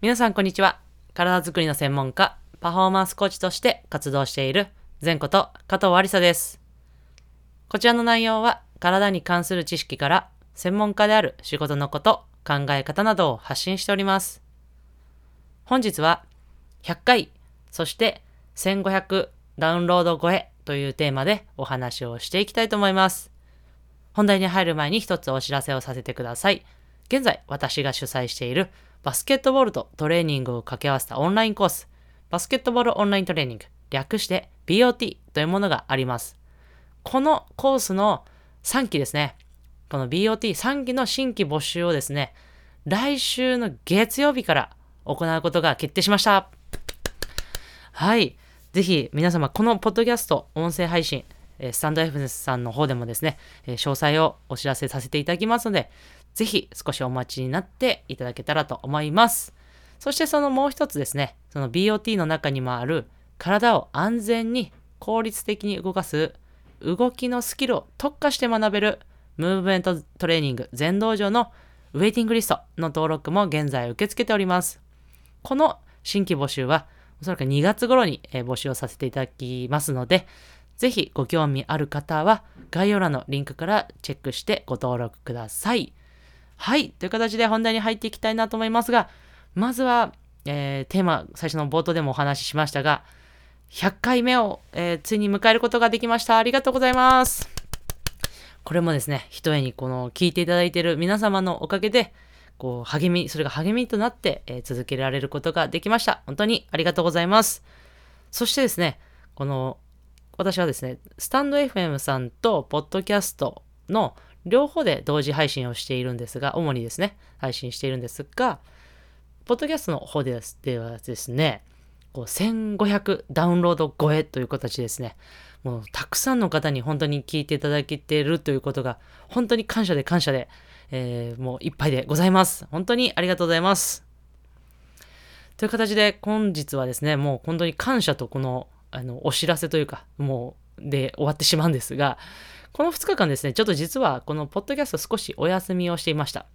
皆さんこんにちは。体づくりの専門家、パフォーマンスコーチとして活動している前こと加藤ありさです。こちらの内容は体に関する知識から専門家である仕事のこと、考え方などを発信しております。本日は100回、そして1500ダウンロード超えというテーマでお話をしていきたいと思います。本題に入る前に一つお知らせをさせてください。現在私が主催しているバスケットボールとトレーニングを掛け合わせたオンラインコース、バスケットボールオンライントレーニング、略して BOT というものがあります。このコースの3期ですね、この BOT3 期の新規募集をですね、来週の月曜日から行うことが決定しました。はい。ぜひ皆様、このポッドキャスト、音声配信、スタンド F さんの方でもですね、詳細をお知らせさせていただきますので、ぜひ少しお待ちになっていただけたらと思います。そしてそのもう一つですね、その BOT の中にもある体を安全に効率的に動かす動きのスキルを特化して学べるムーブメントトレーニング全道場のウェイティングリストの登録も現在受け付けております。この新規募集はおそらく2月頃に募集をさせていただきますので、ぜひご興味ある方は概要欄のリンクからチェックしてご登録ください。はい。という形で本題に入っていきたいなと思いますが、まずは、えーテーマ、最初の冒頭でもお話ししましたが、100回目を、えーついに迎えることができました。ありがとうございます。これもですね、ひとえにこの聞いていただいている皆様のおかげで、こう励み、それが励みとなって、えー続けられることができました。本当にありがとうございます。そしてですね、この私はですね、スタンド FM さんとポッドキャストの両方で同時配信をしているんですが、主にですね、配信しているんですが、ポッドキャストの方ではですね、こう1500ダウンロード超えという形でですね、もうたくさんの方に本当に聞いていただけているということが、本当に感謝で感謝で、えーもういっぱいでございます。本当にありがとうございます。という形で本日はですね、もう本当に感謝とこのあのお知らせというか、もうで終わってしまうんですが、この2日間ですね、ちょっと実はこのポッドキャスト少しお休みをしていました。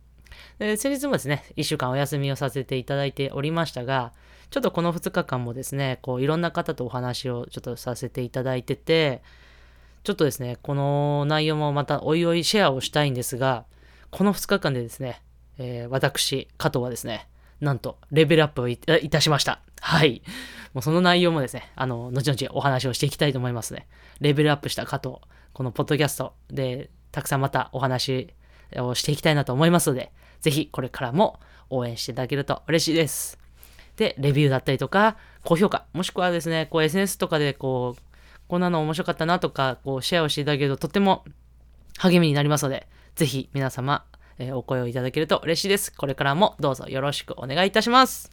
先日もですね、1週間お休みをさせていただいておりましたが、ちょっとこの2日間もですね、こういろんな方とお話をちょっとさせていただいてて、ちょっとですね、この内容もまたおいおいシェアをしたいんですが、この2日間でですね、えー私、加藤はですね、なんとレベルアップをいいたしました。はい。もうその内容もですね、あの、後々お話をしていきたいと思いますね。レベルアップした加藤、このポッドキャストでたくさんまたお話をしていきたいなと思いますので、ぜひこれからも応援していただけると嬉しいです。で、レビューだったりとか、高評価、もしくはですね、こう SNS とかでこう、こんなの面白かったなとか、こうシェアをしていただけるととっても励みになりますので、ぜひ皆様、えーお声をいただけると嬉しいです。これからもどうぞよろしくお願いいたします。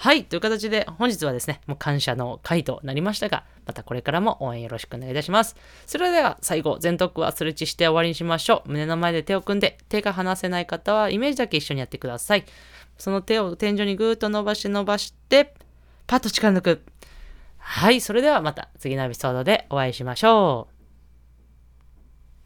はい、という形で本日はですね、もう感謝の回となりましたが、またこれからも応援よろしくお願いいたします。それでは最後、全トークはスレッチして終わりにしましょう。胸の前で手を組んで、手が離せない方はイメージだけ一緒にやってください。その手を天井にぐーっと伸ばして伸ばして、パッと力抜く。はい、それではまた次のエピソードでお会いしましょう。